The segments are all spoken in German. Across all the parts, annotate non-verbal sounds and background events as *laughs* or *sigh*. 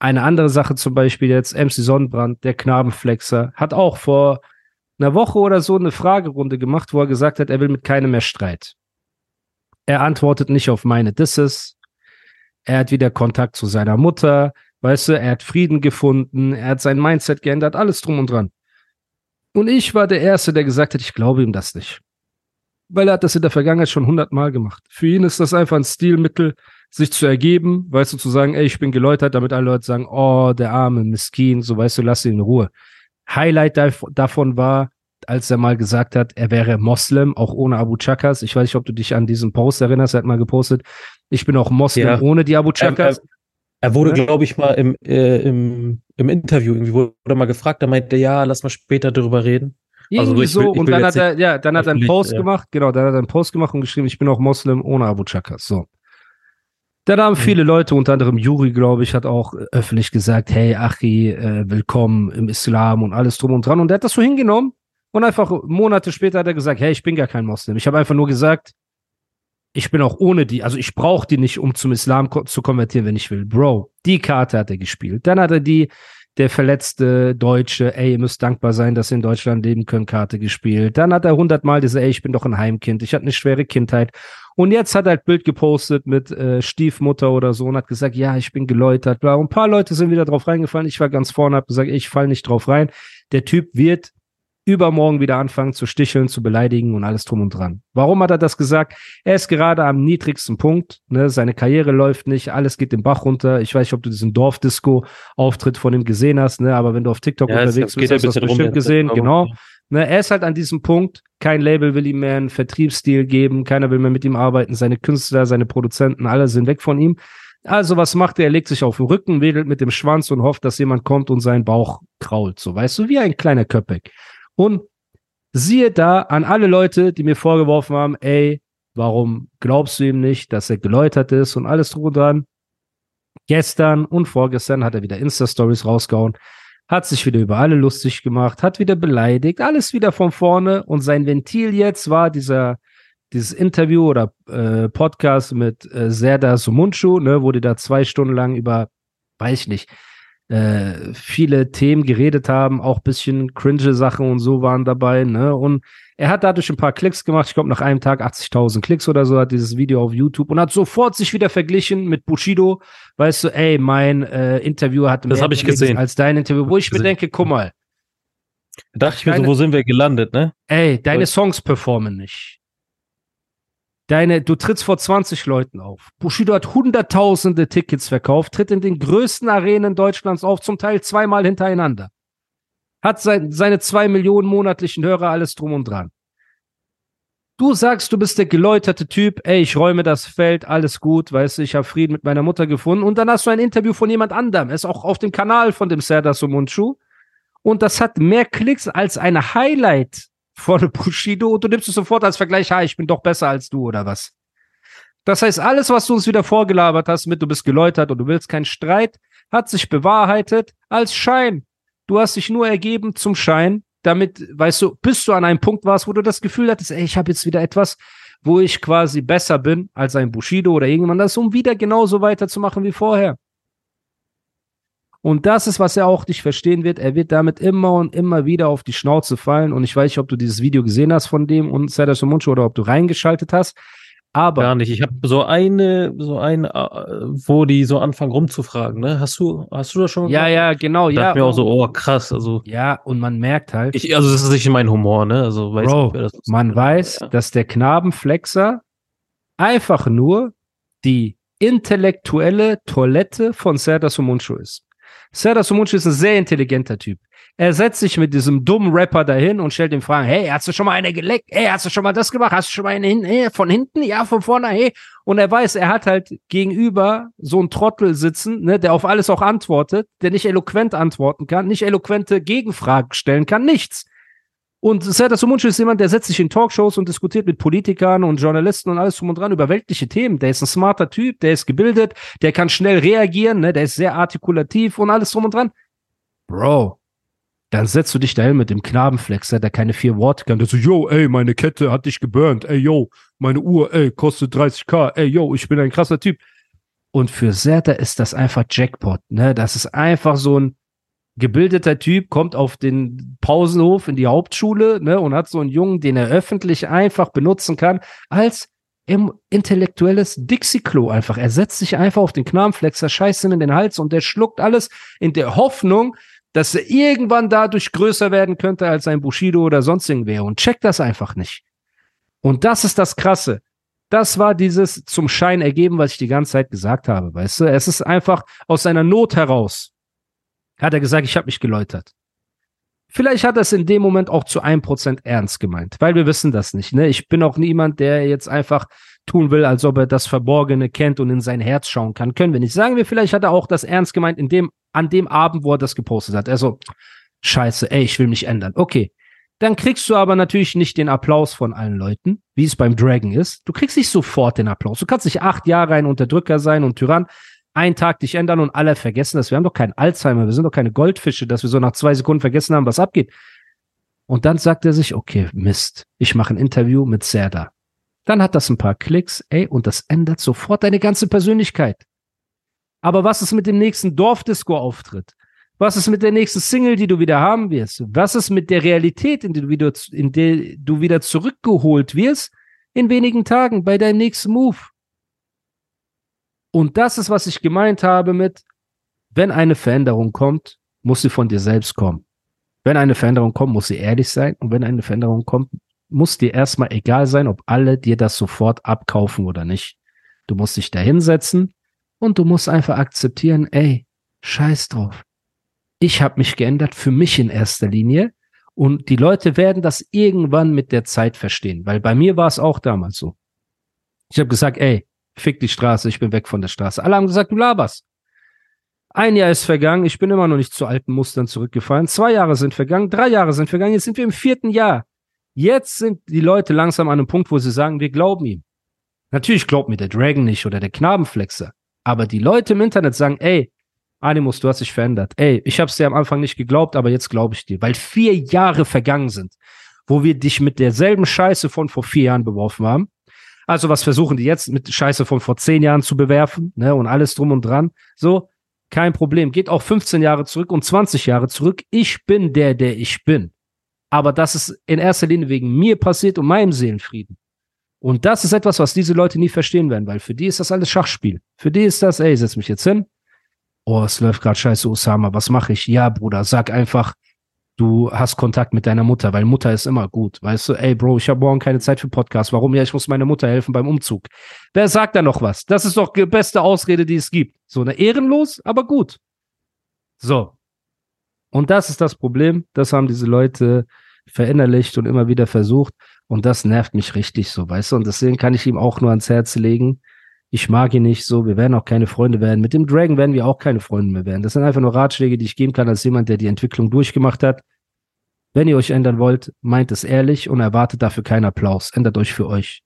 Eine andere Sache zum Beispiel jetzt, MC Sonnenbrand, der Knabenflexer, hat auch vor einer Woche oder so eine Fragerunde gemacht, wo er gesagt hat, er will mit keinem mehr Streit. Er antwortet nicht auf meine Disses. Er hat wieder Kontakt zu seiner Mutter. Weißt du, er hat Frieden gefunden. Er hat sein Mindset geändert. Alles drum und dran. Und ich war der Erste, der gesagt hat, ich glaube ihm das nicht. Weil er hat das in der Vergangenheit schon hundertmal gemacht. Für ihn ist das einfach ein Stilmittel, sich zu ergeben, weißt du, zu sagen, ey, ich bin geläutert, damit alle Leute sagen, oh, der arme Miskin, so weißt du, lass ihn in Ruhe. Highlight davon war, als er mal gesagt hat, er wäre Moslem, auch ohne Abu Chakas. Ich weiß nicht, ob du dich an diesen Post erinnerst, er hat mal gepostet, ich bin auch Moslem ja. ohne die Abu Chakas. Er, er, er wurde, ja? glaube ich, mal im, äh, im, im Interview irgendwie wurde mal gefragt, er meinte, ja, lass mal später darüber reden. Also Irgendwie also so, und dann hat er, ja, dann hat er einen Post ja. gemacht, genau, dann hat er einen Post gemacht und geschrieben, ich bin auch Moslem ohne Abu Chakas. So. Dann haben mhm. viele Leute, unter anderem Juri, glaube ich, hat auch öffentlich gesagt, hey, Achi, äh, willkommen im Islam und alles drum und dran. Und der hat das so hingenommen und einfach Monate später hat er gesagt, hey, ich bin gar kein Moslem. Ich habe einfach nur gesagt, ich bin auch ohne die, also ich brauche die nicht, um zum Islam ko zu konvertieren, wenn ich will. Bro, die Karte hat er gespielt. Dann hat er die der verletzte Deutsche, ey, ihr müsst dankbar sein, dass ihr in Deutschland leben könnt, Karte gespielt. Dann hat er hundertmal diese, ey, ich bin doch ein Heimkind, ich hatte eine schwere Kindheit. Und jetzt hat er halt Bild gepostet mit äh, Stiefmutter oder so und hat gesagt, ja, ich bin geläutert. Bla. Und ein paar Leute sind wieder drauf reingefallen. Ich war ganz vorne, habe gesagt, ich fall nicht drauf rein. Der Typ wird übermorgen wieder anfangen zu sticheln, zu beleidigen und alles drum und dran. Warum hat er das gesagt? Er ist gerade am niedrigsten Punkt. Ne? Seine Karriere läuft nicht, alles geht den Bach runter. Ich weiß nicht, ob du diesen Dorfdisco-Auftritt von ihm gesehen hast, ne? aber wenn du auf TikTok ja, unterwegs bist, hast du das bestimmt rum, gesehen. Genau. Ne? Er ist halt an diesem Punkt. Kein Label will ihm mehr einen Vertriebsstil geben. Keiner will mehr mit ihm arbeiten. Seine Künstler, seine Produzenten, alle sind weg von ihm. Also was macht er? Er legt sich auf den Rücken, wedelt mit dem Schwanz und hofft, dass jemand kommt und seinen Bauch krault. So, weißt du, wie ein kleiner Köpek. Und siehe da an alle Leute, die mir vorgeworfen haben, ey, warum glaubst du ihm nicht, dass er geläutert ist und alles drum und dran. Gestern und vorgestern hat er wieder Insta-Stories rausgehauen, hat sich wieder über alle lustig gemacht, hat wieder beleidigt, alles wieder von vorne und sein Ventil jetzt war dieser dieses Interview oder äh, Podcast mit äh, Serda Sumunchu, ne, wo die da zwei Stunden lang über, weiß ich nicht, äh, viele Themen geredet haben, auch bisschen cringe Sachen und so waren dabei, ne? Und er hat dadurch ein paar Klicks gemacht, ich glaube nach einem Tag 80.000 Klicks oder so, hat dieses Video auf YouTube und hat sofort sich wieder verglichen mit Bushido, weißt du, ey, mein äh, Interview hat mehr das ich gesehen. als dein Interview, wo ich mir denke, guck mal. Da dachte ich mir so, wo sind wir gelandet, ne? Ey, deine Songs performen nicht. Deine, du trittst vor 20 Leuten auf. Bushido hat hunderttausende Tickets verkauft, tritt in den größten Arenen Deutschlands auf, zum Teil zweimal hintereinander. Hat sein, seine zwei Millionen monatlichen Hörer, alles drum und dran. Du sagst, du bist der geläuterte Typ, ey, ich räume das Feld, alles gut, weißt du, ich habe Frieden mit meiner Mutter gefunden. Und dann hast du ein Interview von jemand anderem. Er ist auch auf dem Kanal von dem Serdar Sumunchu. Und das hat mehr Klicks als eine Highlight von Bushido und du nimmst es sofort als Vergleich, ha, ich bin doch besser als du oder was. Das heißt, alles, was du uns wieder vorgelabert hast, mit du bist geläutert und du willst keinen Streit, hat sich bewahrheitet als Schein. Du hast dich nur ergeben zum Schein, damit, weißt du, bis du an einem Punkt warst, wo du das Gefühl hattest, ey, ich habe jetzt wieder etwas, wo ich quasi besser bin als ein Bushido oder irgendjemand das, um wieder genauso weiterzumachen wie vorher. Und das ist, was er auch nicht verstehen wird. Er wird damit immer und immer wieder auf die Schnauze fallen. Und ich weiß nicht, ob du dieses Video gesehen hast von dem und Serdar Somuncu oder ob du reingeschaltet hast. Aber gar nicht. Ich habe so eine, so eine, äh, wo die so anfangen rumzufragen. Ne? Hast du, hast du das schon? Ja, ja, genau. Da ja. mir auch so, oh krass. Also ja, und man merkt halt. Ich, also das ist nicht mein Humor, ne? Also weiß Bro, nicht, man weiß, ja. dass der Knabenflexer einfach nur die intellektuelle Toilette von Serdar Somuncu ist. Serdar Somuncu ist ein sehr intelligenter Typ. Er setzt sich mit diesem dummen Rapper dahin und stellt ihm Fragen, hey, hast du schon mal eine geleckt? Hey, hast du schon mal das gemacht? Hast du schon mal eine hin hey, von hinten? Ja, von vorne, hey. Und er weiß, er hat halt gegenüber so einen Trottel sitzen, ne, der auf alles auch antwortet, der nicht eloquent antworten kann, nicht eloquente Gegenfragen stellen kann, nichts. Und Serdar Somuncu ist jemand, der setzt sich in Talkshows und diskutiert mit Politikern und Journalisten und alles drum und dran über weltliche Themen. Der ist ein smarter Typ, der ist gebildet, der kann schnell reagieren, ne, der ist sehr artikulativ und alles drum und dran. Bro, dann setzt du dich dahin mit dem Knabenflexer, der keine vier Worte kann. Der so, yo, ey, meine Kette hat dich geburnt. Ey, yo, meine Uhr, ey, kostet 30k. Ey, yo, ich bin ein krasser Typ. Und für Serta ist das einfach Jackpot, ne? Das ist einfach so ein gebildeter Typ, kommt auf den Pausenhof in die Hauptschule, ne? Und hat so einen Jungen, den er öffentlich einfach benutzen kann, als im intellektuelles Dixie-Klo einfach. Er setzt sich einfach auf den Knabenflexer, scheißt ihm in den Hals und der schluckt alles in der Hoffnung, dass er irgendwann dadurch größer werden könnte als ein Bushido oder sonst irgendwer und checkt das einfach nicht. Und das ist das Krasse. Das war dieses zum Schein ergeben, was ich die ganze Zeit gesagt habe, weißt du? Es ist einfach aus seiner Not heraus. Hat er gesagt, ich habe mich geläutert. Vielleicht hat er es in dem Moment auch zu einem Prozent ernst gemeint, weil wir wissen das nicht. Ne? Ich bin auch niemand, der jetzt einfach tun will, als ob er das Verborgene kennt und in sein Herz schauen kann. Können wir nicht. Sagen wir, vielleicht hat er auch das ernst gemeint in dem, an dem Abend, wo er das gepostet hat. Also, scheiße, ey, ich will mich ändern. Okay. Dann kriegst du aber natürlich nicht den Applaus von allen Leuten, wie es beim Dragon ist. Du kriegst nicht sofort den Applaus. Du kannst nicht acht Jahre ein Unterdrücker sein und Tyrann, einen Tag dich ändern und alle vergessen das. Wir haben doch keinen Alzheimer, wir sind doch keine Goldfische, dass wir so nach zwei Sekunden vergessen haben, was abgeht. Und dann sagt er sich, okay, Mist, ich mache ein Interview mit Serda. Dann hat das ein paar Klicks, ey, und das ändert sofort deine ganze Persönlichkeit. Aber was ist mit dem nächsten Dorfdisco-Auftritt? Was ist mit der nächsten Single, die du wieder haben wirst? Was ist mit der Realität, in der wieder, in der du wieder zurückgeholt wirst in wenigen Tagen bei deinem nächsten Move? Und das ist, was ich gemeint habe mit, wenn eine Veränderung kommt, muss sie von dir selbst kommen. Wenn eine Veränderung kommt, muss sie ehrlich sein. Und wenn eine Veränderung kommt, muss dir erstmal egal sein, ob alle dir das sofort abkaufen oder nicht. Du musst dich da hinsetzen und du musst einfach akzeptieren, ey, scheiß drauf. Ich habe mich geändert für mich in erster Linie und die Leute werden das irgendwann mit der Zeit verstehen, weil bei mir war es auch damals so. Ich habe gesagt, ey, fick die Straße, ich bin weg von der Straße. Alle haben gesagt, du laberst. Ein Jahr ist vergangen, ich bin immer noch nicht zu alten Mustern zurückgefallen. Zwei Jahre sind vergangen, drei Jahre sind vergangen, jetzt sind wir im vierten Jahr. Jetzt sind die Leute langsam an einem Punkt, wo sie sagen, wir glauben ihm. Natürlich glaubt mir der Dragon nicht oder der Knabenflexer. Aber die Leute im Internet sagen, ey, Animus, du hast dich verändert. Ey, ich hab's dir am Anfang nicht geglaubt, aber jetzt glaube ich dir. Weil vier Jahre vergangen sind, wo wir dich mit derselben Scheiße von vor vier Jahren beworfen haben. Also was versuchen die jetzt mit Scheiße von vor zehn Jahren zu bewerfen, ne, und alles drum und dran. So, kein Problem. Geht auch 15 Jahre zurück und 20 Jahre zurück. Ich bin der, der ich bin. Aber das ist in erster Linie wegen mir passiert und meinem Seelenfrieden. Und das ist etwas, was diese Leute nie verstehen werden, weil für die ist das alles Schachspiel. Für die ist das, ey, setz mich jetzt hin. Oh, es läuft gerade scheiße, Osama, was mache ich? Ja, Bruder, sag einfach, du hast Kontakt mit deiner Mutter, weil Mutter ist immer gut. Weißt du, ey, Bro, ich habe morgen keine Zeit für Podcast. Warum? Ja, ich muss meiner Mutter helfen beim Umzug. Wer sagt da noch was? Das ist doch die beste Ausrede, die es gibt. So eine ehrenlos, aber gut. So. Und das ist das Problem. Das haben diese Leute verinnerlicht und immer wieder versucht. Und das nervt mich richtig so, weißt du? Und deswegen kann ich ihm auch nur ans Herz legen. Ich mag ihn nicht so. Wir werden auch keine Freunde werden. Mit dem Dragon werden wir auch keine Freunde mehr werden. Das sind einfach nur Ratschläge, die ich geben kann als jemand, der die Entwicklung durchgemacht hat. Wenn ihr euch ändern wollt, meint es ehrlich und erwartet dafür keinen Applaus. Ändert euch für euch.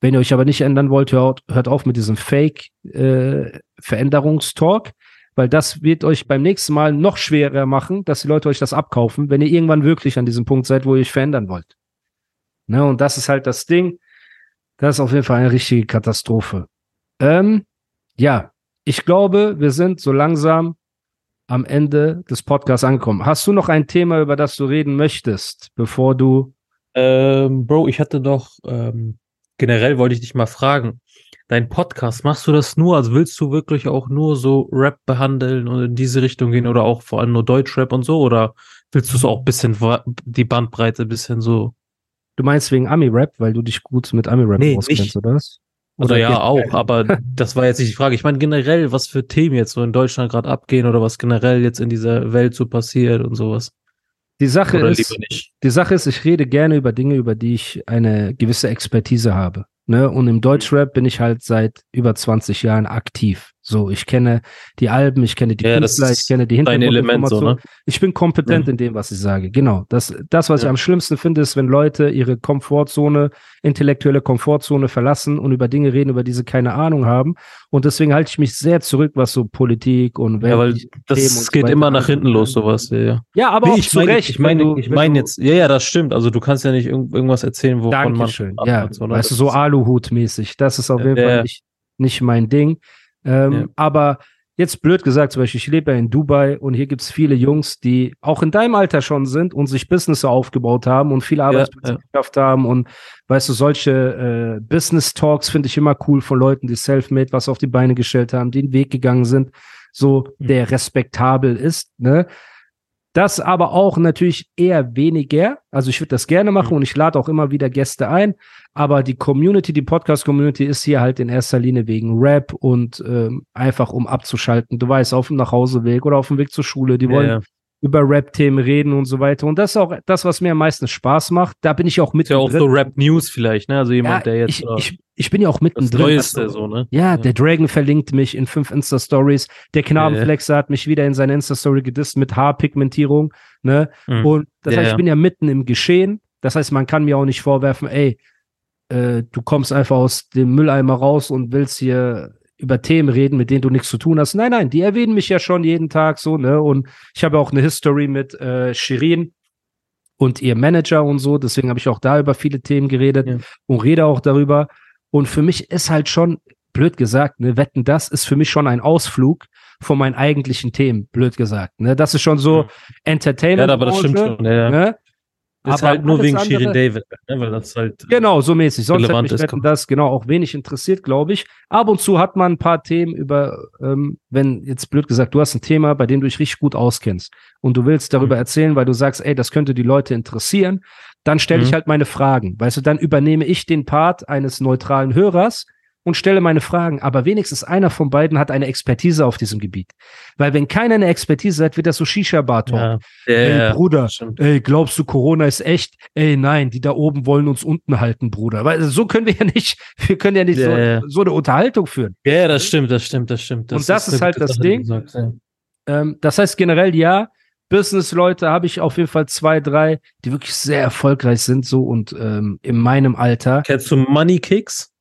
Wenn ihr euch aber nicht ändern wollt, hört, hört auf mit diesem Fake-Veränderungstalk. Äh, weil das wird euch beim nächsten Mal noch schwerer machen, dass die Leute euch das abkaufen, wenn ihr irgendwann wirklich an diesem Punkt seid, wo ihr euch verändern wollt. Ne, und das ist halt das Ding. Das ist auf jeden Fall eine richtige Katastrophe. Ähm, ja, ich glaube, wir sind so langsam am Ende des Podcasts angekommen. Hast du noch ein Thema, über das du reden möchtest, bevor du. Ähm, Bro, ich hatte doch, ähm, generell wollte ich dich mal fragen, dein Podcast, machst du das nur? Also willst du wirklich auch nur so Rap behandeln und in diese Richtung gehen oder auch vor allem nur Deutschrap und so? Oder willst du so auch bisschen die Bandbreite bisschen so? Du meinst wegen Ami-Rap, weil du dich gut mit Ami-Rap nee, auskennst, oder was? Also oder ja, auch, aber *laughs* das war jetzt nicht die Frage. Ich meine generell, was für Themen jetzt so in Deutschland gerade abgehen oder was generell jetzt in dieser Welt so passiert und sowas. Die Sache ist, die Sache ist, ich rede gerne über Dinge, über die ich eine gewisse Expertise habe. Ne? Und im Deutschrap bin ich halt seit über 20 Jahren aktiv. So, ich kenne die Alben, ich kenne die ja, Künstler, ich kenne die Hintergrundinformationen. So, ne? Ich bin kompetent mhm. in dem, was ich sage. Genau. Das, das was ja. ich am schlimmsten finde, ist, wenn Leute ihre Komfortzone, intellektuelle Komfortzone verlassen und über Dinge reden, über die sie keine Ahnung haben. Und deswegen halte ich mich sehr zurück, was so Politik und Ja, weil das geht so immer nach hinten los, sowas. Ja, ja. ja aber nee, auch ich zu mein, Recht. Ich meine, ich meine jetzt, ja, ja, das stimmt. Also du kannst ja nicht irgendwas erzählen, wovon Dankeschön. man. Ja, so, weißt du, so Aluhut-mäßig. Das ist auf jeden Fall nicht, nicht mein Ding. Ähm, ja. Aber jetzt blöd gesagt, zum Beispiel, ich lebe ja in Dubai und hier gibt es viele Jungs, die auch in deinem Alter schon sind und sich Business aufgebaut haben und viele Arbeitsplätze ja, geschafft haben. Und weißt du, solche äh, Business Talks finde ich immer cool von Leuten, die self-made was auf die Beine gestellt haben, die den Weg gegangen sind, so mhm. der respektabel ist. Ne? Das aber auch natürlich eher weniger. Also ich würde das gerne machen mhm. und ich lade auch immer wieder Gäste ein. Aber die Community, die Podcast-Community ist hier halt in erster Linie wegen Rap und ähm, einfach um abzuschalten. Du weißt, auf dem Nachhauseweg oder auf dem Weg zur Schule, die wollen ja, ja über Rap-Themen reden und so weiter. Und das ist auch das, was mir am meisten Spaß macht. Da bin ich auch mit. Ja, auch so Rap-News vielleicht, ne? Also jemand, ja, der jetzt. Ich, ich, ich, bin ja auch mittendrin. Das Neueste, also, so, ne? Ja, ja, der Dragon verlinkt mich in fünf Insta-Stories. Der Knabenflexer ja, hat mich wieder in seine Insta-Story gedisst mit Haarpigmentierung, ne? Mhm. Und das heißt, ich bin ja mitten im Geschehen. Das heißt, man kann mir auch nicht vorwerfen, ey, äh, du kommst einfach aus dem Mülleimer raus und willst hier über Themen reden, mit denen du nichts zu tun hast. Nein, nein, die erwähnen mich ja schon jeden Tag so, ne? Und ich habe auch eine History mit äh, Shirin und ihr Manager und so. Deswegen habe ich auch da über viele Themen geredet ja. und rede auch darüber. Und für mich ist halt schon, blöd gesagt, ne, Wetten, das ist für mich schon ein Ausflug von meinen eigentlichen Themen, blöd gesagt. Ne? Das ist schon so ja. Entertainment. Ja, aber das stimmt schon, ja, ja. Ne? Ist aber halt nur wegen andere, Shirin David, ne? weil das halt. Genau, so mäßig. Sonst hätte mich ist, das genau auch wenig interessiert, glaube ich. Ab und zu hat man ein paar Themen über, ähm, wenn jetzt blöd gesagt, du hast ein Thema, bei dem du dich richtig gut auskennst und du willst darüber mhm. erzählen, weil du sagst, ey, das könnte die Leute interessieren, dann stelle mhm. ich halt meine Fragen. Weißt du, dann übernehme ich den Part eines neutralen Hörers und stelle meine Fragen. Aber wenigstens einer von beiden hat eine Expertise auf diesem Gebiet. Weil wenn keiner eine Expertise hat, wird das so Shisha-Bar-Talk. Ja. ey, ja, Bruder, ey, glaubst du, Corona ist echt? Ey, nein, die da oben wollen uns unten halten, Bruder. Weil so können wir ja nicht, *laughs* wir können ja nicht ja, so, so, eine Unterhaltung führen. Ja, das stimmt, das stimmt, das stimmt. Das und das ist, ist halt das Sache, Ding. Ähm, das heißt generell ja, Business-Leute habe ich auf jeden Fall zwei, drei, die wirklich sehr erfolgreich sind, so und ähm, in meinem Alter. Kennst du Money Kicks?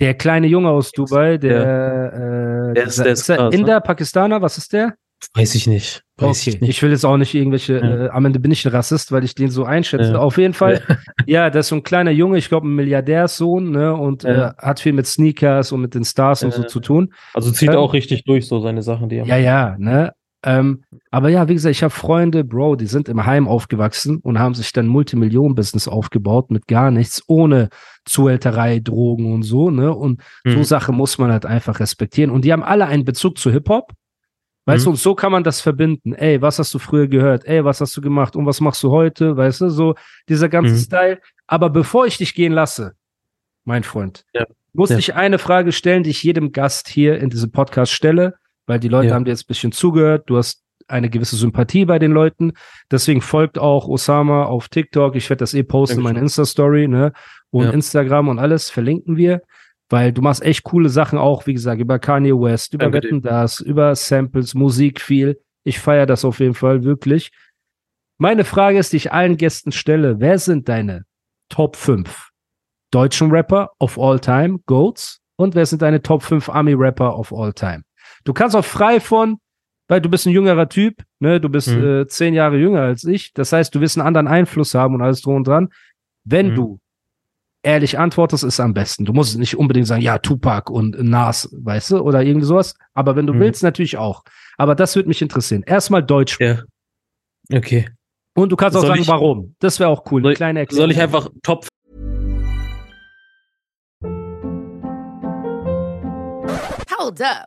Der kleine Junge aus Dubai, der, ja. äh, der ist, der ist, krass, Inder, ne? Pakistaner, was ist der? Weiß ich nicht. Weiß okay. ich nicht. Ich will jetzt auch nicht irgendwelche, ja. äh, am Ende bin ich ein Rassist, weil ich den so einschätze. Ja. Auf jeden Fall, ja, *laughs* ja das ist so ein kleiner Junge, ich glaube ein Milliardärssohn, ne, und äh, hat viel mit Sneakers und mit den Stars und so zu tun. Also zieht ähm, auch richtig durch, so seine Sachen, die er Ja, ja, ne. Ähm, aber ja, wie gesagt, ich habe Freunde, Bro, die sind im Heim aufgewachsen und haben sich dann Multimillionen-Business aufgebaut mit gar nichts, ohne Zuhälterei, Drogen und so, ne? Und mhm. so Sache muss man halt einfach respektieren. Und die haben alle einen Bezug zu Hip-Hop. Weißt mhm. du, und so kann man das verbinden. Ey, was hast du früher gehört? Ey, was hast du gemacht? Und was machst du heute? Weißt du, so dieser ganze mhm. Style. Aber bevor ich dich gehen lasse, mein Freund, ja. muss ja. ich eine Frage stellen, die ich jedem Gast hier in diesem Podcast stelle weil die Leute ja. haben dir jetzt ein bisschen zugehört, du hast eine gewisse Sympathie bei den Leuten. Deswegen folgt auch Osama auf TikTok. Ich werde das eh posten in meine Insta-Story, ne? Und ja. Instagram und alles verlinken wir, weil du machst echt coole Sachen auch, wie gesagt, über Kanye West, über Danke Wetten das, über Samples, Musik viel. Ich feiere das auf jeden Fall wirklich. Meine Frage ist, die ich allen Gästen stelle, wer sind deine Top 5 deutschen Rapper of all time, Goats? Und wer sind deine Top 5 Army-Rapper of all time? Du kannst auch frei von, weil du bist ein jüngerer Typ, ne, du bist mhm. äh, zehn Jahre jünger als ich. Das heißt, du wirst einen anderen Einfluss haben und alles drum und dran. Wenn mhm. du ehrlich antwortest, ist am besten. Du musst nicht unbedingt sagen, ja, Tupac und Nas, weißt du, oder irgendwie sowas. Aber wenn du mhm. willst, natürlich auch. Aber das würde mich interessieren. Erstmal Deutsch. Ja. Okay. Und du kannst auch soll sagen, ich, warum. Das wäre auch cool. Soll, kleine Erklärung. Soll ich einfach Top Hold up.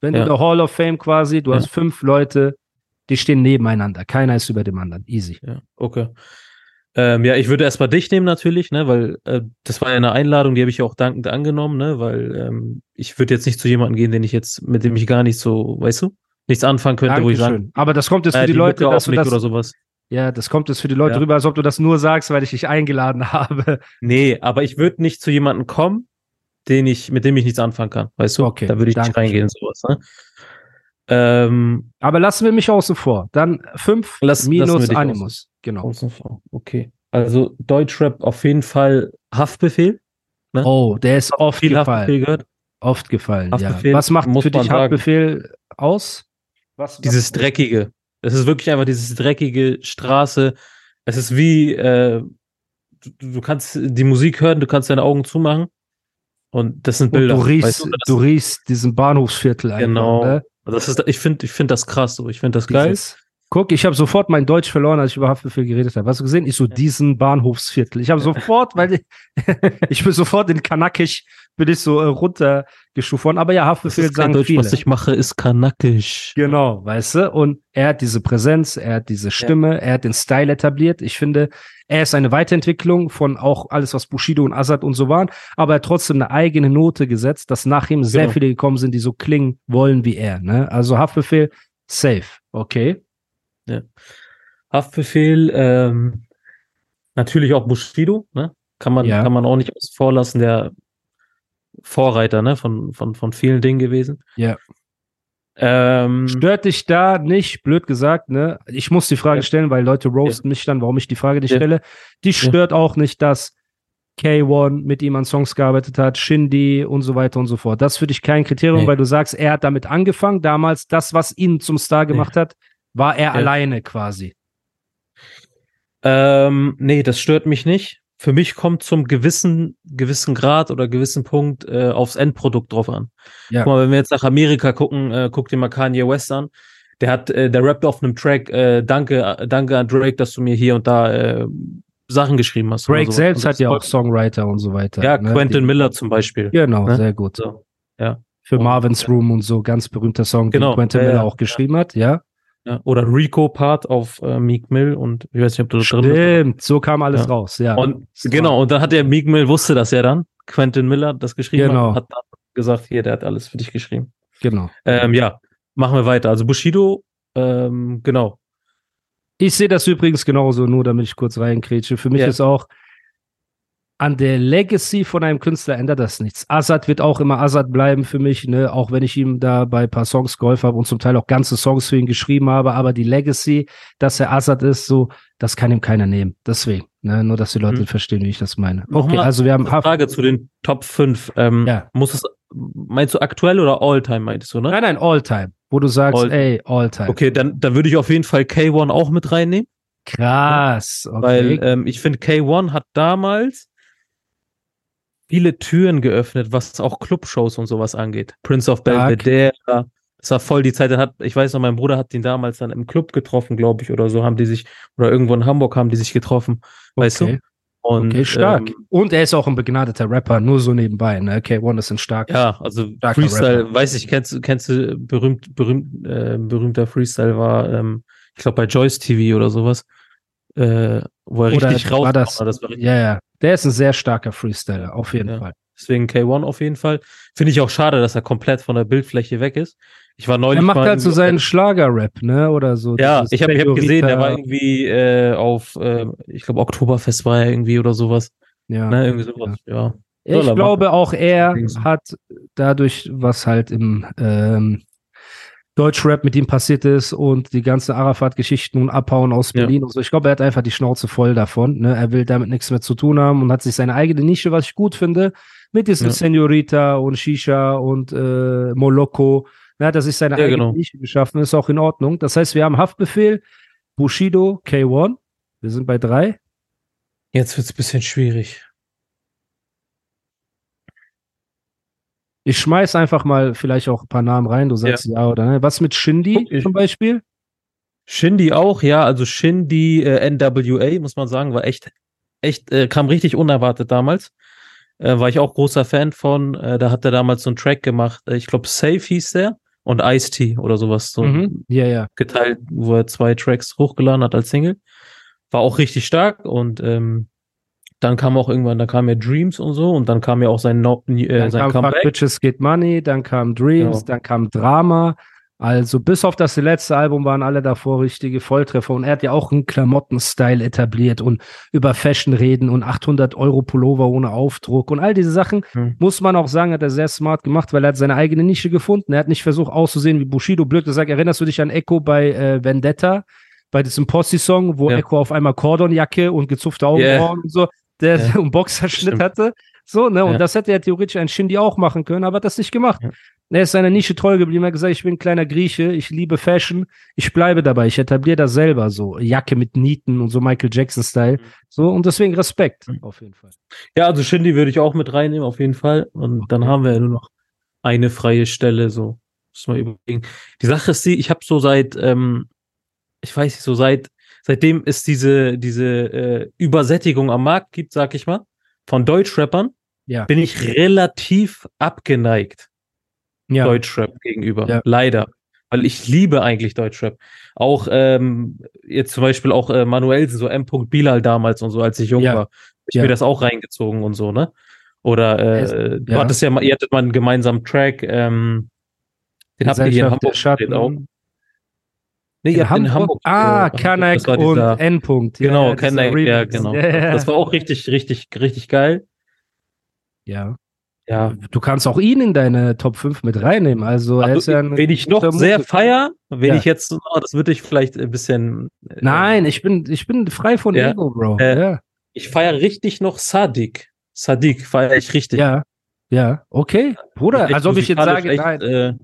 Wenn ja. du der Hall of Fame quasi, du ja. hast fünf Leute, die stehen nebeneinander. Keiner ist über dem anderen. Easy. Ja, okay. Ähm, ja, ich würde erstmal dich nehmen natürlich, ne, weil äh, das war ja eine Einladung, die habe ich auch dankend angenommen, ne, weil ähm, ich würde jetzt nicht zu jemandem gehen, den ich jetzt, mit dem ich gar nicht so, weißt du, nichts anfangen könnte, Dankeschön. wo ich sage. Aber das kommt jetzt für äh, die, die Leute, dass du das, oder sowas. Ja, das kommt jetzt für die Leute ja. rüber, als ob du das nur sagst, weil ich dich eingeladen *laughs* habe. Nee, aber ich würde nicht zu jemandem kommen, den ich, mit dem ich nichts anfangen kann. Weißt du? Okay. Da würde ich nicht reingehen in sowas. Ne? Ähm, Aber lassen wir mich außen vor. Dann fünf lass, minus Animus. Genau. Außen vor. Okay. Also Deutschrap auf jeden Fall Haftbefehl. Ne? Oh, der ist oft viel gefallen. Haftbefehl gehört. Oft gefallen, Haftbefehl, ja. Was macht für dich Haftbefehl aus? Was, dieses Dreckige. Es ist wirklich einfach dieses dreckige Straße. Es ist wie, äh, du, du kannst die Musik hören, du kannst deine Augen zumachen und das sind Bilder. Und du riechst, weißt du, du riechst diesen Bahnhofsviertel einfach. Genau. Ne? Das ist, ich finde, ich finde das krass so. Ich finde das geil. Guck, ich habe sofort mein Deutsch verloren, als ich über Haftbefehl geredet habe. Hast du gesehen? Ich so diesen Bahnhofsviertel. Ich habe sofort, weil ich, *laughs* ich bin sofort in Kanakisch, bin ich so äh, runtergestuft worden. Aber ja, Haftbefehl sagen Deutsch, viele. Was ich mache, ist Kanakisch. Genau, weißt du? Und er hat diese Präsenz, er hat diese Stimme, ja. er hat den Style etabliert. Ich finde, er ist eine Weiterentwicklung von auch alles, was Bushido und Azad und so waren, aber er hat trotzdem eine eigene Note gesetzt, dass nach ihm sehr genau. viele gekommen sind, die so klingen wollen wie er. Ne? Also Haftbefehl, safe, okay. Ja. Haftbefehl, ähm, natürlich auch Bushido, ne? Kann man, ja. kann man auch nicht vorlassen, der Vorreiter, ne, von, von, von vielen Dingen gewesen. Ja. Ähm, Stört dich da nicht, blöd gesagt, ne? Ich muss die Frage ja. stellen, weil Leute roasten ja. mich dann, warum ich die Frage nicht stelle. Die stört auch nicht, dass K1 mit ihm an Songs gearbeitet hat, Shindy und so weiter und so fort. Das ist für dich kein Kriterium, nee. weil du sagst, er hat damit angefangen. Damals, das, was ihn zum Star gemacht nee. hat, war er alleine quasi. Ähm, nee, das stört mich nicht für mich kommt zum gewissen, gewissen Grad oder gewissen Punkt äh, aufs Endprodukt drauf an. Ja. Guck mal, wenn wir jetzt nach Amerika gucken, äh, guck dir mal Kanye West an. Der hat, äh, der rappt auf einem Track, äh, danke, danke an Drake, dass du mir hier und da äh, Sachen geschrieben hast. Drake so. selbst hat ja auch Songwriter und so weiter. Ja, ne? Quentin Die, Miller zum Beispiel. Genau, ne? sehr gut. So. Ja. Für und, Marvin's Room und so, ganz berühmter Song, genau, den Quentin Miller auch geschrieben hat, ja. Ja, oder Rico-Part auf äh, Meek Mill und ich weiß nicht, ob du da drin bist. Stimmt, so kam alles ja. raus, ja. Und genau, und dann hat der Meek Mill, wusste das ja dann, Quentin Miller das geschrieben genau. hat, hat dann gesagt, hier, der hat alles für dich geschrieben. Genau. Ähm, ja, machen wir weiter. Also Bushido, ähm, genau. Ich sehe das übrigens genauso, nur damit ich kurz reinkrätsche. Für mich ja. ist auch, an der Legacy von einem Künstler ändert das nichts. Azad wird auch immer Azad bleiben für mich, ne? auch wenn ich ihm da bei ein paar Songs geholfen habe und zum Teil auch ganze Songs für ihn geschrieben habe, aber die Legacy, dass er Azad ist, so, das kann ihm keiner nehmen. Deswegen, ne? nur dass die Leute mhm. verstehen, wie ich das meine. Okay, also wir haben... Eine Frage zu den Top 5. Ähm, ja. Muss es, meinst du aktuell oder All-Time meintest du, ne? Nein, nein, All-Time. Wo du sagst, all ey, All-Time. Okay, dann, dann würde ich auf jeden Fall K1 auch mit reinnehmen. Krass, okay. Weil ähm, ich finde, K1 hat damals viele Türen geöffnet, was auch Clubshows und sowas angeht. Prince of Belvedere, das war voll die Zeit. Dann hat, ich weiß noch, mein Bruder hat ihn damals dann im Club getroffen, glaube ich, oder so haben die sich, oder irgendwo in Hamburg haben die sich getroffen, weißt okay. du? Und, okay, stark. Ähm, und er ist auch ein begnadeter Rapper, nur so nebenbei, ne? K1 ist ein starker. Ja, also Freestyle, Rapper. weiß ich, kennst, kennst du, berühmt, berühmt, äh, berühmter Freestyle war, ähm, ich glaube bei Joyce TV oder sowas, äh, wo er oder richtig raus war. Das, war, das war richtig ja, ja. Der ist ein sehr starker Freestyler, auf jeden ja. Fall. Deswegen K1 auf jeden Fall. Finde ich auch schade, dass er komplett von der Bildfläche weg ist. Ich war neulich. Er macht halt so seinen Schlager-Rap, ne? Oder so. Ja, ich habe hab gesehen, der war irgendwie äh, auf, äh, ich glaube, Oktoberfest war er irgendwie oder sowas. Ja. Ne, irgendwie sowas, ja. ja. Ich glaube auch er hat dadurch, was halt im ähm, Deutschrap mit ihm passiert ist und die ganzen Arafat-Geschichten und Abhauen aus Berlin ja. und so. Ich glaube, er hat einfach die Schnauze voll davon. Ne? Er will damit nichts mehr zu tun haben und hat sich seine eigene Nische, was ich gut finde, mit diesem ja. Senorita und Shisha und äh, Moloko. Ne? Hat er sich seine ja, eigene genau. Nische geschaffen, ist auch in Ordnung. Das heißt, wir haben Haftbefehl, Bushido, K1. Wir sind bei drei. Jetzt wird es ein bisschen schwierig. Ich schmeiß einfach mal vielleicht auch ein paar Namen rein, du sagst ja, ja oder ne? Was mit Shindy zum Beispiel? Shindy auch, ja, also Shindy äh, NWA, muss man sagen, war echt, echt, äh, kam richtig unerwartet damals. Äh, war ich auch großer Fan von. Äh, da hat er damals so einen Track gemacht, äh, ich glaube Safe hieß der und Ice-T oder sowas so mhm. ja, ja. geteilt, wo er zwei Tracks hochgeladen hat als Single. War auch richtig stark und ähm, dann kam auch irgendwann, da kam ja Dreams und so und dann kam ja auch sein, no, äh, dann sein kam Comeback. Fuck Bitches Get Money, dann kam Dreams, genau. dann kam Drama. Also bis auf das letzte Album waren alle davor richtige Volltreffer und er hat ja auch einen Klamottenstyle etabliert und über Fashion reden und 800 Euro Pullover ohne Aufdruck und all diese Sachen hm. muss man auch sagen, hat er sehr smart gemacht, weil er hat seine eigene Nische gefunden. Er hat nicht versucht auszusehen wie Bushido. Blöd gesagt, erinnerst du dich an Echo bei äh, Vendetta? Bei diesem Posse-Song, wo ja. Echo auf einmal Cordonjacke und gezupfte Augenbrauen yeah. und so der ja. *laughs* einen Boxerschnitt Stimmt. hatte. So, ne? Und ja. das hätte ja theoretisch ein Shindy auch machen können, aber hat das nicht gemacht. Ja. Er ist seiner Nische treu geblieben. Er hat gesagt, ich bin ein kleiner Grieche, ich liebe Fashion, ich bleibe dabei, ich etabliere das selber so. Jacke mit Nieten und so Michael Jackson-Style. Mhm. So, und deswegen Respekt, mhm. auf jeden Fall. Ja, also Shindy würde ich auch mit reinnehmen, auf jeden Fall. Und okay. dann haben wir ja nur noch eine freie Stelle, so. Muss man überlegen. Die Sache ist die, ich habe so seit, ähm, ich weiß nicht, so seit seitdem es diese, diese äh, Übersättigung am Markt gibt, sag ich mal, von Deutschrappern, ja. bin ich relativ abgeneigt ja. Deutschrap gegenüber. Ja. Leider. Weil ich liebe eigentlich Deutschrap. Auch ähm, jetzt zum Beispiel auch äh, Manuelsen, so M. Bilal damals und so, als ich jung ja. war. Ich ja. mir das auch reingezogen und so, ne? Oder äh, du hattest ja mal, ihr hattet mal einen gemeinsamen Track, ähm, den habt ihr hier in Hamburg auch. Nee, in, Hamburg, in Hamburg. Ah, äh, Kanek und N-Punkt. Genau, ja, Kanek, ja, genau. Ja. Das war auch richtig, richtig, richtig geil. Ja. Ja. Du kannst auch ihn in deine Top 5 mit reinnehmen. Also, er ist ja wenn ich noch sehr feier, wenn ja. ich jetzt, oh, das würde ich vielleicht ein bisschen. Äh, Nein, ich bin, ich bin frei von ja. Ego, Bro. Äh, ja. Ich feiere richtig noch Sadik. Sadik feiere ich richtig. Ja. Ja, okay. Bruder, als ob ich jetzt sage, nein. Äh,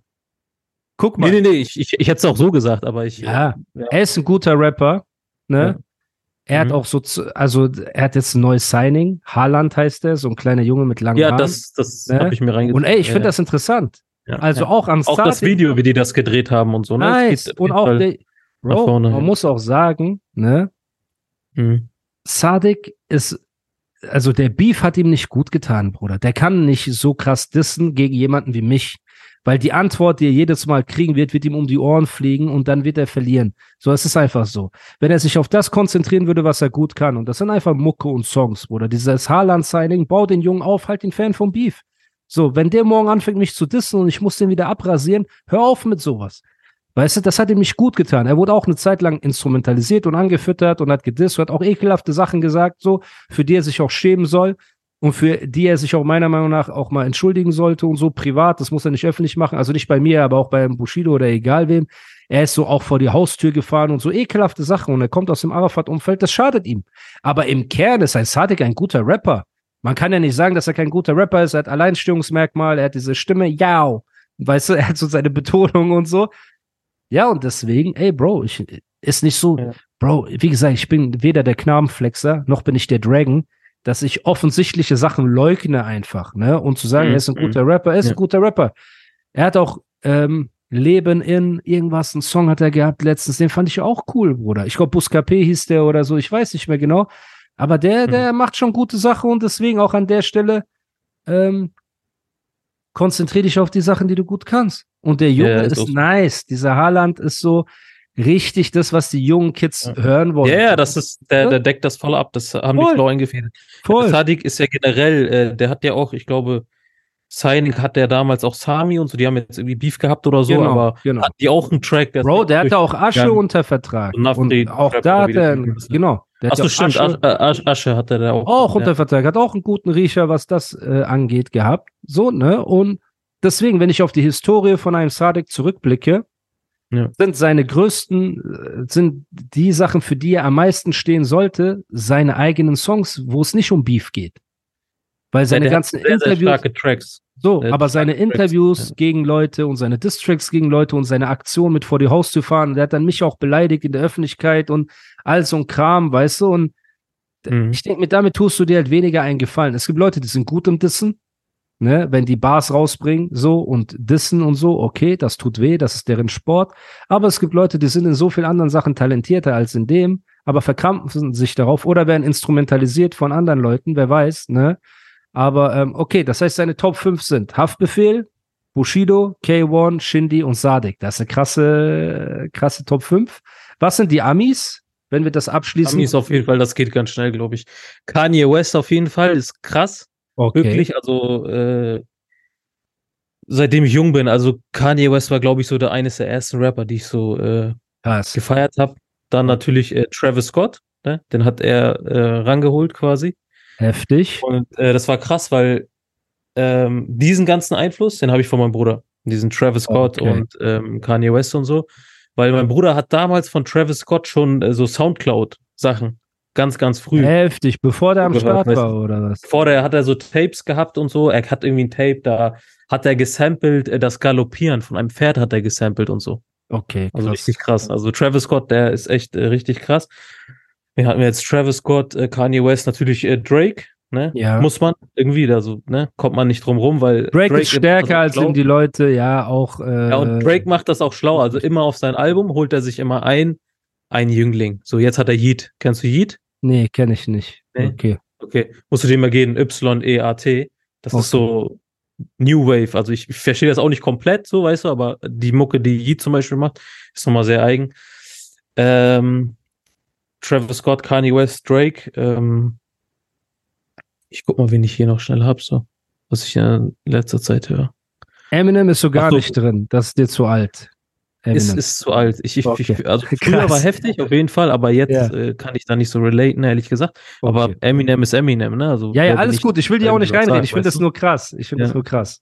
Guck mal. Nee, nee, nee, ich, ich, ich hätte es auch so gesagt, aber ich. Ja, ja, er ist ein guter Rapper, ne? Ja. Er mhm. hat auch so, also er hat jetzt ein neues Signing. Haaland heißt er, so ein kleiner Junge mit langen ja, Haaren. Ja, das, das ne? habe ich mir reingezogen. Und ey, ich finde das interessant. Also auch am Start. Auch das Video, wie die das gedreht haben und so, ne? Nice. Und auch der, Bro, man muss auch sagen, ne? Mhm. Sadik ist, also der Beef hat ihm nicht gut getan, Bruder. Der kann nicht so krass dissen gegen jemanden wie mich. Weil die Antwort, die er jedes Mal kriegen wird, wird ihm um die Ohren fliegen und dann wird er verlieren. So, es ist einfach so. Wenn er sich auf das konzentrieren würde, was er gut kann, und das sind einfach Mucke und Songs, Bruder. Dieses Haaland-Signing, bau den Jungen auf, halt den Fan vom Beef. So, wenn der morgen anfängt, mich zu dissen und ich muss den wieder abrasieren, hör auf mit sowas. Weißt du, das hat ihm nicht gut getan. Er wurde auch eine Zeit lang instrumentalisiert und angefüttert und hat gedisst und hat auch ekelhafte Sachen gesagt, so, für die er sich auch schämen soll und für die er sich auch meiner Meinung nach auch mal entschuldigen sollte und so privat. Das muss er nicht öffentlich machen. Also nicht bei mir, aber auch beim Bushido oder egal wem. Er ist so auch vor die Haustür gefahren und so ekelhafte Sachen und er kommt aus dem Arafat-Umfeld. Das schadet ihm. Aber im Kern ist ein Sadik ein guter Rapper. Man kann ja nicht sagen, dass er kein guter Rapper ist. Er hat Alleinstörungsmerkmal, er hat diese Stimme, ja. Weißt du, *laughs* er hat so seine Betonung und so. Ja, und deswegen, ey, Bro, ich, ist nicht so, ja. Bro, wie gesagt, ich bin weder der Knabenflexer, noch bin ich der Dragon dass ich offensichtliche Sachen leugne einfach, ne? Und zu sagen, mhm. er ist ein guter Rapper, er ist ja. ein guter Rapper. Er hat auch ähm, Leben in irgendwas, einen Song hat er gehabt letztens, den fand ich auch cool, Bruder. Ich glaube, Buscapé hieß der oder so, ich weiß nicht mehr genau. Aber der, mhm. der macht schon gute Sachen und deswegen auch an der Stelle ähm, konzentriere dich auf die Sachen, die du gut kannst. Und der Junge ja, ist, ist nice. Dieser Haaland ist so, richtig das, was die jungen Kids ja. hören wollen. Ja, ja, das ist, der, der deckt das voll ab. Das haben voll. die Flo eingefädelt. Voll. Sadik ist ja generell, äh, der hat ja auch, ich glaube, Signing hat der damals auch Sami und so, die haben jetzt irgendwie Beef gehabt oder so, genau, aber genau. hat die auch einen Track. Bro, der hatte auch Asche gegangen. unter Vertrag. Und, und auch da hat er, genau. Achso, stimmt, Asche, Asche, Asche hatte der auch. Auch unter Vertrag, hat auch einen guten Riecher, was das äh, angeht, gehabt. So, ne? Und deswegen, wenn ich auf die Historie von einem Sadik zurückblicke, ja. sind seine größten, äh, sind die Sachen, für die er am meisten stehen sollte, seine eigenen Songs, wo es nicht um Beef geht. Weil seine ja, ganzen sehr, Interviews. Sehr starke Tracks. So, aber seine Interviews Tracks, gegen Leute und seine Distracks gegen Leute und seine Aktion mit vor die Haustür fahren, der hat dann mich auch beleidigt in der Öffentlichkeit und all so ein Kram, weißt du, und mhm. ich denke mir, damit tust du dir halt weniger einen Gefallen. Es gibt Leute, die sind gut im Dissen, ne, wenn die Bars rausbringen, so und dissen und so, okay, das tut weh, das ist deren Sport. Aber es gibt Leute, die sind in so vielen anderen Sachen talentierter als in dem, aber verkrampfen sich darauf oder werden instrumentalisiert von anderen Leuten, wer weiß, ne? Aber ähm, okay, das heißt, seine Top 5 sind Haftbefehl, Bushido, K1, Shindy und Sadik. Das ist eine krasse, krasse Top 5. Was sind die Amis, wenn wir das abschließen? Amis auf jeden Fall, das geht ganz schnell, glaube ich. Kanye West auf jeden Fall ist krass. Okay. Wirklich, also äh, seitdem ich jung bin, also Kanye West war, glaube ich, so der eines der ersten Rapper, die ich so äh, gefeiert habe. Dann natürlich äh, Travis Scott, ne? den hat er äh, rangeholt quasi. Heftig. Und äh, das war krass, weil ähm, diesen ganzen Einfluss, den habe ich von meinem Bruder, diesen Travis Scott okay. und ähm, Kanye West und so, weil mein Bruder hat damals von Travis Scott schon äh, so Soundcloud-Sachen Ganz, ganz früh. Heftig, bevor der am Start war, oder was? Vor der hat er so Tapes gehabt und so. Er hat irgendwie ein Tape, da hat er gesampelt, äh, das Galoppieren von einem Pferd hat er gesampelt und so. Okay, also krass. Also richtig krass. Also Travis Scott, der ist echt äh, richtig krass. Wir hatten jetzt Travis Scott, äh, Kanye West, natürlich äh, Drake, ne? Ja. Muss man irgendwie da so, ne? Kommt man nicht drum rum, weil Drake, Drake ist stärker als schlau. die Leute, ja, auch. Äh, ja, und Drake macht das auch schlau. Also immer auf sein Album holt er sich immer ein, ein Jüngling. So, jetzt hat er Yeet. Kennst du Yeet? Nee, kenne ich nicht. Nee? Okay. Okay. Musst du dir mal gehen, Y-E-A-T. Das okay. ist so New Wave. Also ich, ich verstehe das auch nicht komplett, so weißt du, aber die Mucke, die Yeet zum Beispiel macht, ist nochmal sehr eigen. Ähm, Travis Scott, Kanye West, Drake. Ähm, ich guck mal, wen ich hier noch schnell hab, so. Was ich in letzter Zeit höre. Eminem ist so gar so. nicht drin. Das ist dir zu alt. Ist, ist zu alt. Ich, ich, okay. ich, also *laughs* früher war heftig, auf jeden Fall, aber jetzt ja. äh, kann ich da nicht so relaten, ehrlich gesagt. Okay. Aber Eminem ist Eminem, ne? Also, ja, ja, alles gut. Ich will dir auch nicht reinreden. Ich finde das nur krass. Ich finde ja. das nur krass.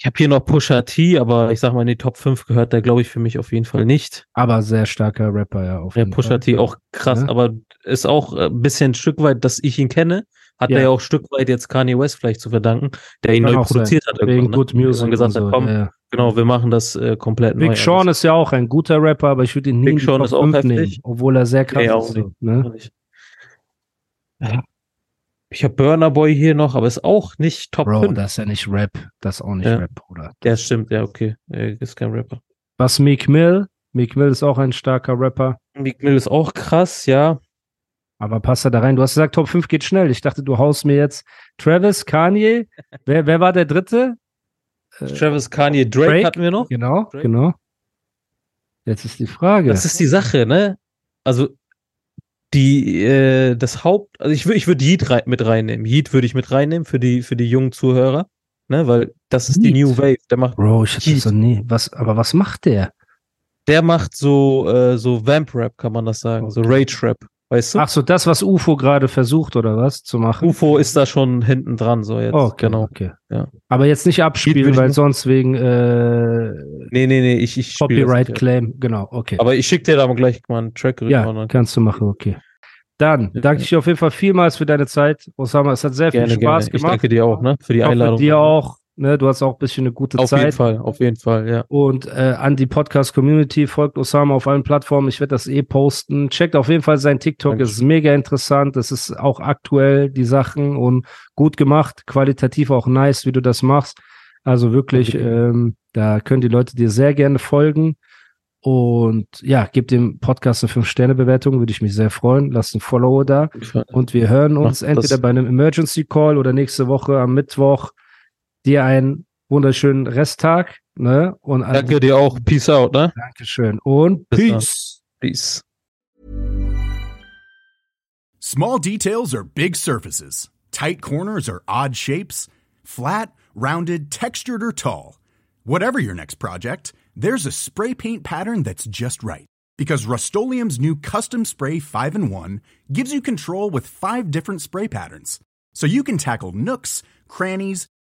Ich habe hier noch Pusha T, aber ich sag mal, in die Top 5 gehört der, glaube ich, für mich auf jeden Fall nicht. Aber sehr starker Rapper, ja. Auf ja, Pusha Fall. T auch krass, ja. aber ist auch ein bisschen ein Stück weit, dass ich ihn kenne. Hat er ja auch ein Stück weit jetzt Kanye West vielleicht zu verdanken, der ihn Kann neu produziert sein. hat. Wegen ne? Good Music. Und gesagt so. hat, komm, ja. Genau, wir machen das äh, komplett Big neu. Big Sean ist ja auch ein guter Rapper, aber ich würde ihn nie Big Sean ist auch heftig. nehmen, obwohl er sehr krass nee, ist. So, ne? Ja. Ich habe Burner Boy hier noch, aber ist auch nicht Top Bro, 5. das ist ja nicht Rap. Das ist auch nicht ja. Rap, Bruder. Ja, stimmt, ja, okay. Er ist kein Rapper. Was Meek Mill? Meek Mill ist auch ein starker Rapper. Meek Mill ist auch krass, ja. Aber passt er da rein? Du hast gesagt, Top 5 geht schnell. Ich dachte, du haust mir jetzt Travis, Kanye. *laughs* wer, wer war der dritte? Äh, Travis, Kanye, Drake, Drake, hatten wir noch. Genau, Drake. genau. Jetzt ist die Frage. Das ist die Sache, ne? Also, die, äh, das Haupt, also ich würde ich würd Yeet rein, mit reinnehmen. Yeet würde ich mit reinnehmen für die, für die jungen Zuhörer, ne? Weil das ist Yeet. die New Wave. Der macht. Bro, ich hätte so nie. Was, aber was macht der? Der macht so, äh, so Vamp-Rap, kann man das sagen. Okay. So Rage-Rap. Weißt du? Ach so, das, was UFO gerade versucht, oder was, zu machen? UFO ist da schon hinten dran, so jetzt. Oh, okay, genau. Okay. Ja. Aber jetzt nicht abspielen, weil sonst wegen äh, Nee, nee, nee, ich, ich Copyright Claim, genau, okay. Aber ich schicke dir da mal gleich mal einen Track rüber. Ja, kannst du machen, okay. Dann danke ich dir auf jeden Fall vielmals für deine Zeit, Osama. Es hat sehr gerne, viel Spaß gerne. gemacht. Ich danke dir auch, ne, für die Einladung. Dir auch. Ne, du hast auch ein bisschen eine gute auf Zeit. Auf jeden Fall, auf jeden Fall, ja. Und äh, an die Podcast-Community folgt Osama auf allen Plattformen. Ich werde das eh posten. Checkt auf jeden Fall sein TikTok. Es ist mega interessant. Es ist auch aktuell, die Sachen und gut gemacht. Qualitativ auch nice, wie du das machst. Also wirklich, ähm, da können die Leute dir sehr gerne folgen. Und ja, gib dem Podcast eine 5-Sterne-Bewertung, würde ich mich sehr freuen. Lasst ein Follow da. Und wir hören uns entweder bei einem Emergency Call oder nächste Woche am Mittwoch Dir einen wunderschönen Resttag. Ne? Und Danke dir auch. Peace out. Ne? Dankeschön. Und Peace. Peace. Small details are big surfaces. Tight corners are odd shapes. Flat, rounded, textured, or tall. Whatever your next project, there's a spray paint pattern that's just right. Because Rust new Custom Spray 5 in 1 gives you control with five different spray patterns. So you can tackle nooks, crannies,